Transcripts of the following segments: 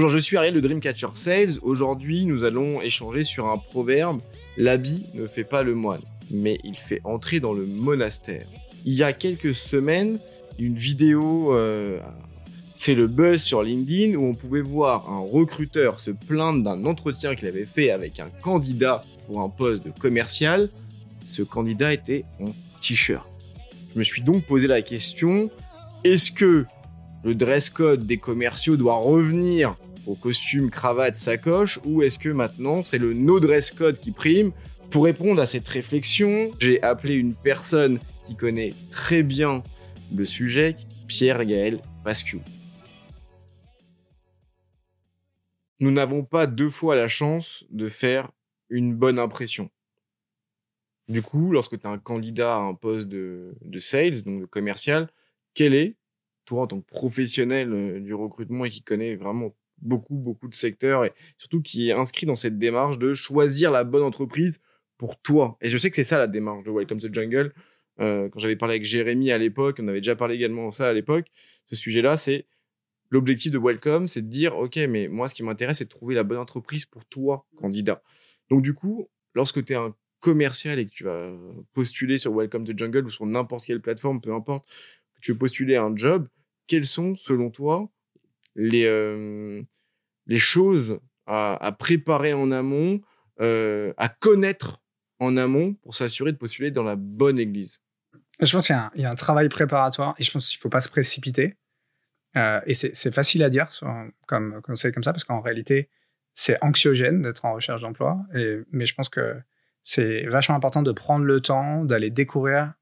Bonjour, je suis Ariel de Dreamcatcher Sales. Aujourd'hui, nous allons échanger sur un proverbe L'habit ne fait pas le moine, mais il fait entrer dans le monastère. Il y a quelques semaines, une vidéo euh, fait le buzz sur LinkedIn où on pouvait voir un recruteur se plaindre d'un entretien qu'il avait fait avec un candidat pour un poste de commercial. Ce candidat était en t-shirt. Je me suis donc posé la question est-ce que le dress code des commerciaux doit revenir au costume, cravate, sacoche, ou est-ce que maintenant c'est le no dress code qui prime Pour répondre à cette réflexion, j'ai appelé une personne qui connaît très bien le sujet, Pierre-Gaël Pascu. Nous n'avons pas deux fois la chance de faire une bonne impression. Du coup, lorsque tu es un candidat à un poste de, de sales, donc de commercial, quel est toi, en tant que professionnel euh, du recrutement et qui connaît vraiment beaucoup, beaucoup de secteurs et surtout qui est inscrit dans cette démarche de choisir la bonne entreprise pour toi. Et je sais que c'est ça la démarche de Welcome to Jungle. Euh, quand j'avais parlé avec Jérémy à l'époque, on avait déjà parlé également de ça à l'époque. Ce sujet-là, c'est l'objectif de Welcome, c'est de dire, OK, mais moi, ce qui m'intéresse, c'est de trouver la bonne entreprise pour toi, candidat. Donc, du coup, lorsque tu es un commercial et que tu vas postuler sur Welcome to Jungle ou sur n'importe quelle plateforme, peu importe, que tu veux postuler un job, quelles sont, selon toi, les, euh, les choses à, préparer en amont, euh, à connaître en amont pour s'assurer de postuler dans la bonne église Je pense qu'il y, a un travail préparatoire et je pense qu'il ne faut pas se précipiter. Euh, et c'est facile à dire comme conseil comme ça parce qu'en réalité, c'est anxiogène d'être en recherche d'emploi. Mais je pense que c'est vachement important de prendre le temps d'aller découvrir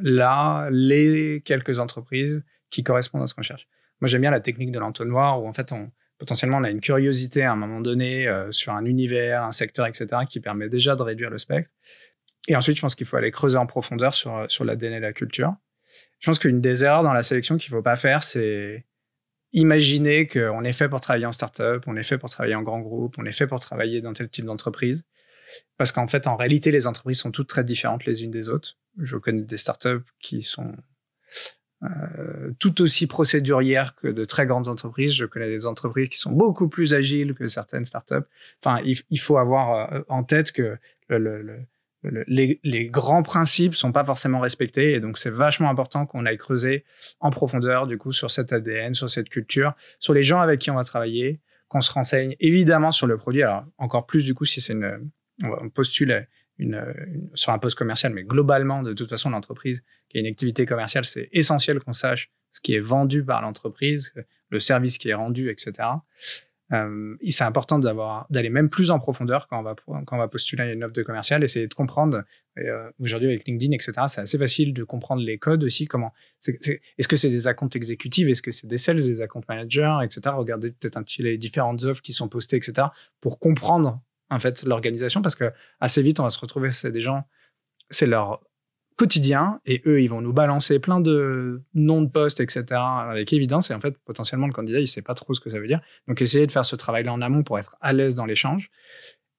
là les quelques entreprises qui correspondent à ce qu'on cherche. Moi, j'aime bien la technique de l'entonnoir où en fait, on, potentiellement, on a une curiosité à un moment donné euh, sur un univers, un secteur, etc., qui permet déjà de réduire le spectre. Et ensuite, je pense qu'il faut aller creuser en profondeur sur, euh, sur l'ADN et la culture. Je pense qu'une des erreurs dans la sélection qu'il faut pas faire, c'est imaginer qu'on est fait pour travailler en startup, on est fait pour travailler en grand groupe, on est fait pour travailler dans tel type d'entreprise. Parce qu'en fait, en réalité, les entreprises sont toutes très différentes les unes des autres. Je connais des startups qui sont euh, tout aussi procédurière que de très grandes entreprises. Je connais des entreprises qui sont beaucoup plus agiles que certaines startups. Enfin, il, faut avoir euh, en tête que les, grands principes sont pas forcément respectés et donc c'est vachement important qu'on aille creuser en profondeur du coup sur cet ADN, sur cette culture, sur les gens avec qui on va travailler, qu'on se renseigne évidemment sur le produit. Alors encore plus du coup si c'est une on postule une, sur un poste commercial, mais globalement, de toute façon, l'entreprise qui a une activité commerciale, c'est essentiel qu'on sache ce qui est vendu par l'entreprise, le service qui est rendu, etc. Euh, c'est important d'avoir d'aller même plus en profondeur quand on va quand on va postuler une offre de commercial, essayer de comprendre. Euh, Aujourd'hui avec LinkedIn, etc. C'est assez facile de comprendre les codes aussi. Comment est-ce que c'est des accounts exécutifs, est-ce que c'est des sales, des account managers, etc. Regardez peut-être un petit les différentes offres qui sont postées, etc. Pour comprendre en fait l'organisation parce que assez vite on va se retrouver c'est des gens c'est leur quotidien et eux ils vont nous balancer plein de noms de postes etc avec évidence et en fait potentiellement le candidat il sait pas trop ce que ça veut dire. Donc essayer de faire ce travail là en amont pour être à l'aise dans l'échange.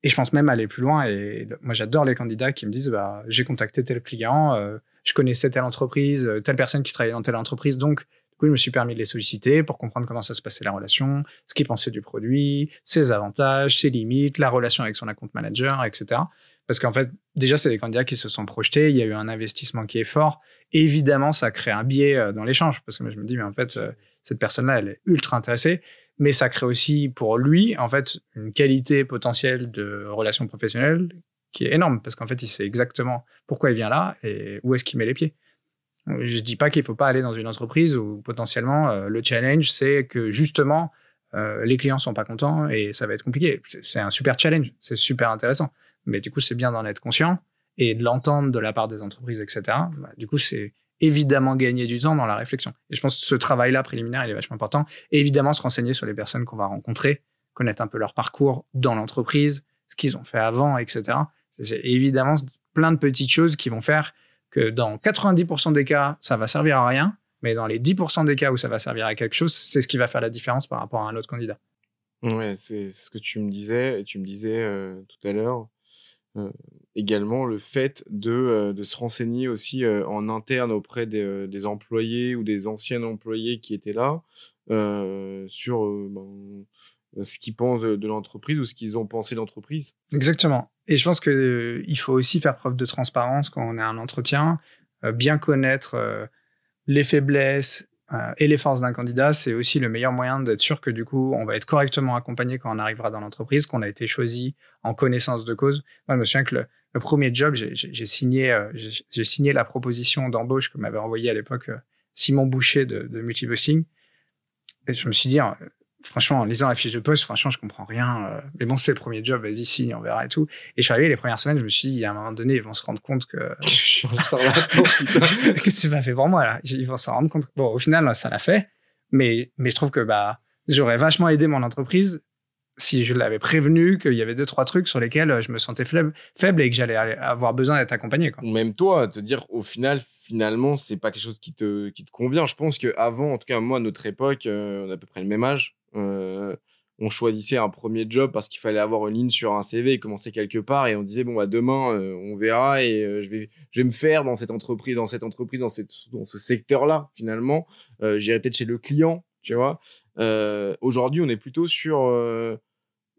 Et je pense même aller plus loin et moi j'adore les candidats qui me disent bah j'ai contacté tel client euh, je connaissais telle entreprise telle personne qui travaillait dans telle entreprise donc je me suis permis de les solliciter pour comprendre comment ça se passait la relation, ce qu'ils pensaient du produit, ses avantages, ses limites, la relation avec son account manager, etc. Parce qu'en fait, déjà, c'est des candidats qui se sont projetés, il y a eu un investissement qui est fort. évidemment, ça crée un biais euh, dans l'échange, parce que je me dis, mais en fait, euh, cette personne-là, elle est ultra intéressée, mais ça crée aussi pour lui, en fait, une qualité potentielle de relation professionnelle qui est énorme, parce qu'en fait, il sait exactement pourquoi il vient là et où est-ce qu'il met les pieds. Je dis pas qu'il faut pas aller dans une entreprise où potentiellement euh, le challenge c'est que justement euh, les clients sont pas contents et ça va être compliqué. C'est un super challenge, c'est super intéressant. Mais du coup, c'est bien d'en être conscient et de l'entendre de la part des entreprises, etc. Bah, du coup, c'est évidemment gagner du temps dans la réflexion. Et je pense que ce travail-là préliminaire, il est vachement important. Évidemment, se renseigner sur les personnes qu'on va rencontrer, connaître un peu leur parcours dans l'entreprise, ce qu'ils ont fait avant, etc. C'est évidemment plein de petites choses qui vont faire que dans 90% des cas, ça va servir à rien, mais dans les 10% des cas où ça va servir à quelque chose, c'est ce qui va faire la différence par rapport à un autre candidat. Ouais, c'est ce que tu me disais, tu me disais euh, tout à l'heure. Euh, également le fait de, euh, de se renseigner aussi en interne auprès des, des, employés ou des anciens employés qui étaient là sur ben, ce qu'ils pensent de, l'entreprise ou ce qu'ils ont pensé de l'entreprise. Exactement. Et je pense qu'il il faut aussi faire preuve de transparence quand on est un entretien, bien connaître les faiblesses et les forces d'un candidat, c'est aussi le meilleur moyen d'être sûr que du coup, on va être correctement accompagné quand on arrivera dans l'entreprise, qu'on a été choisi en connaissance de cause. Moi, je me souviens que le, premier job, j'ai signé, euh, signé la proposition d'embauche que m'avait envoyé à l'époque euh, Simon Boucher de, de Multibossing. Et je me suis dit, hein, franchement, en lisant la fiche de poste, franchement, je comprends rien. Euh, mais bon, c'est le premier job, vas-y, signe, on verra et tout. Et je suis arrivé les premières semaines, je me suis dit, à un moment donné, ils vont se rendre compte que. Qu'est-ce que c'est pas fait pour moi, là? Ils vont s'en rendre compte. Bon, au final, ça l'a fait. Mais, mais je trouve que, bah, j'aurais vachement aidé mon entreprise si je l'avais prévenu qu'il y avait deux trois trucs sur lesquels euh, je me sentais faible, faible et que j'allais avoir besoin d'être accompagné quoi. Même toi, te dire au final finalement c'est pas quelque chose qui te qui te convient. Je pense que avant en tout cas moi à notre époque euh, on a à peu près le même âge. Euh, on choisissait un premier job parce qu'il fallait avoir une ligne sur un CV et commencer quelque part et on disait bon bah demain on verra et je vais je vais me faire dans cette entreprise dans cette entreprise dans ce secteur là finalement j'irai peut-être chez le client tu vois aujourd'hui on est plutôt sur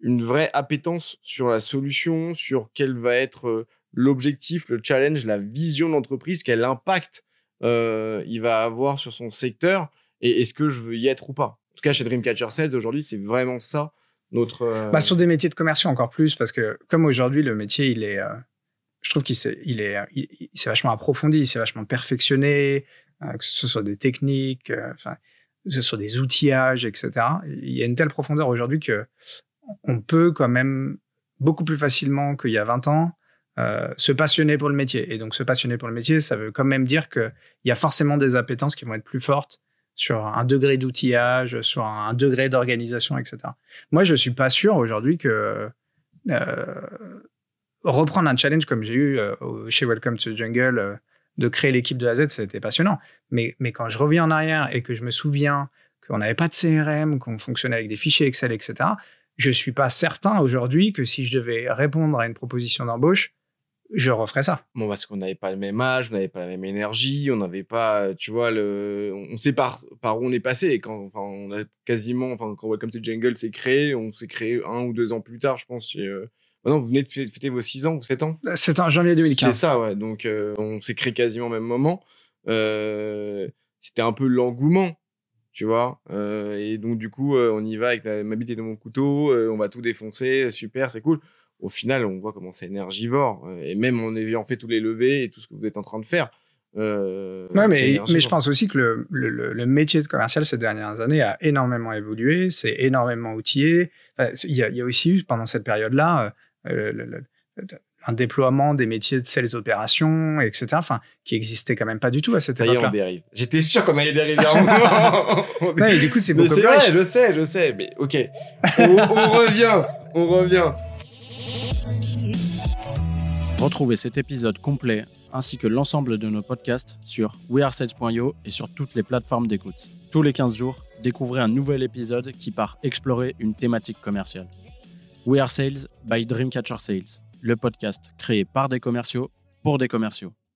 une vraie appétence sur la solution, sur quel va être euh, l'objectif, le challenge, la vision de l'entreprise, quel impact euh, il va avoir sur son secteur et est-ce que je veux y être ou pas. En tout cas, chez Dreamcatcher Sales, aujourd'hui, c'est vraiment ça notre. Euh, bah, sur des métiers de commerciaux encore plus, parce que comme aujourd'hui, le métier, il est. je trouve qu'il s'est, il est, il, vachement approfondi, il s'est vachement perfectionné, que ce soit des techniques, enfin, que ce soit des outillages, etc. Il y a une telle profondeur aujourd'hui que on peut quand même beaucoup plus facilement qu'il y a 20 ans euh, se passionner pour le métier. Et donc se passionner pour le métier, ça veut quand même dire qu'il y a forcément des appétences qui vont être plus fortes sur un degré d'outillage, sur un degré d'organisation, etc. Moi, je suis pas sûr aujourd'hui que euh, reprendre un challenge comme j'ai eu euh, chez Welcome to the Jungle, de créer l'équipe de A Z, c'était passionnant. Mais, mais quand je reviens en arrière et que je me souviens qu'on n'avait pas de CRM, qu'on fonctionnait avec des fichiers Excel, etc., je suis pas certain aujourd'hui que si je devais répondre à une proposition d'embauche, je referais ça. Bon, parce qu'on n'avait pas le même âge, on n'avait pas la même énergie, on n'avait pas, tu vois, le, on sait par, par où on est passé. Et quand, enfin, on a quasiment, enfin, quand Welcome to Jungle s'est créé, on s'est créé un ou deux ans plus tard, je pense. Euh... Maintenant, vous venez de fêter vos six ans ou sept ans? C'est en janvier 2015. C'est ça, ouais. Donc, euh, on s'est créé quasiment au même moment. Euh, c'était un peu l'engouement tu vois. Euh, et donc, du coup, euh, on y va avec ma bite et mon couteau, euh, on va tout défoncer, super, c'est cool. Au final, on voit comment c'est énergivore. et même en ayant fait tous les levées et tout ce que vous êtes en train de faire. Euh, ouais, mais, mais je pense aussi que le, le, le, métier de commercial ces dernières années a énormément évolué, c'est énormément outillé. Il y, a, y, a, aussi eu pendant cette période-là un déploiement des métiers de sales opérations, etc. Enfin, qui existait quand même pas du tout à cette époque-là. Ça y est, on dérive. J'étais sûr qu'on allait dériver un moment. ouais, et du coup, c'est beaucoup C'est vrai, je sais, je sais. Mais ok, on, on revient, on revient. Retrouvez cet épisode complet ainsi que l'ensemble de nos podcasts sur wearesales.io et sur toutes les plateformes d'écoute. Tous les 15 jours, découvrez un nouvel épisode qui part explorer une thématique commerciale. We Are Sales by Dreamcatcher Sales le podcast créé par des commerciaux pour des commerciaux.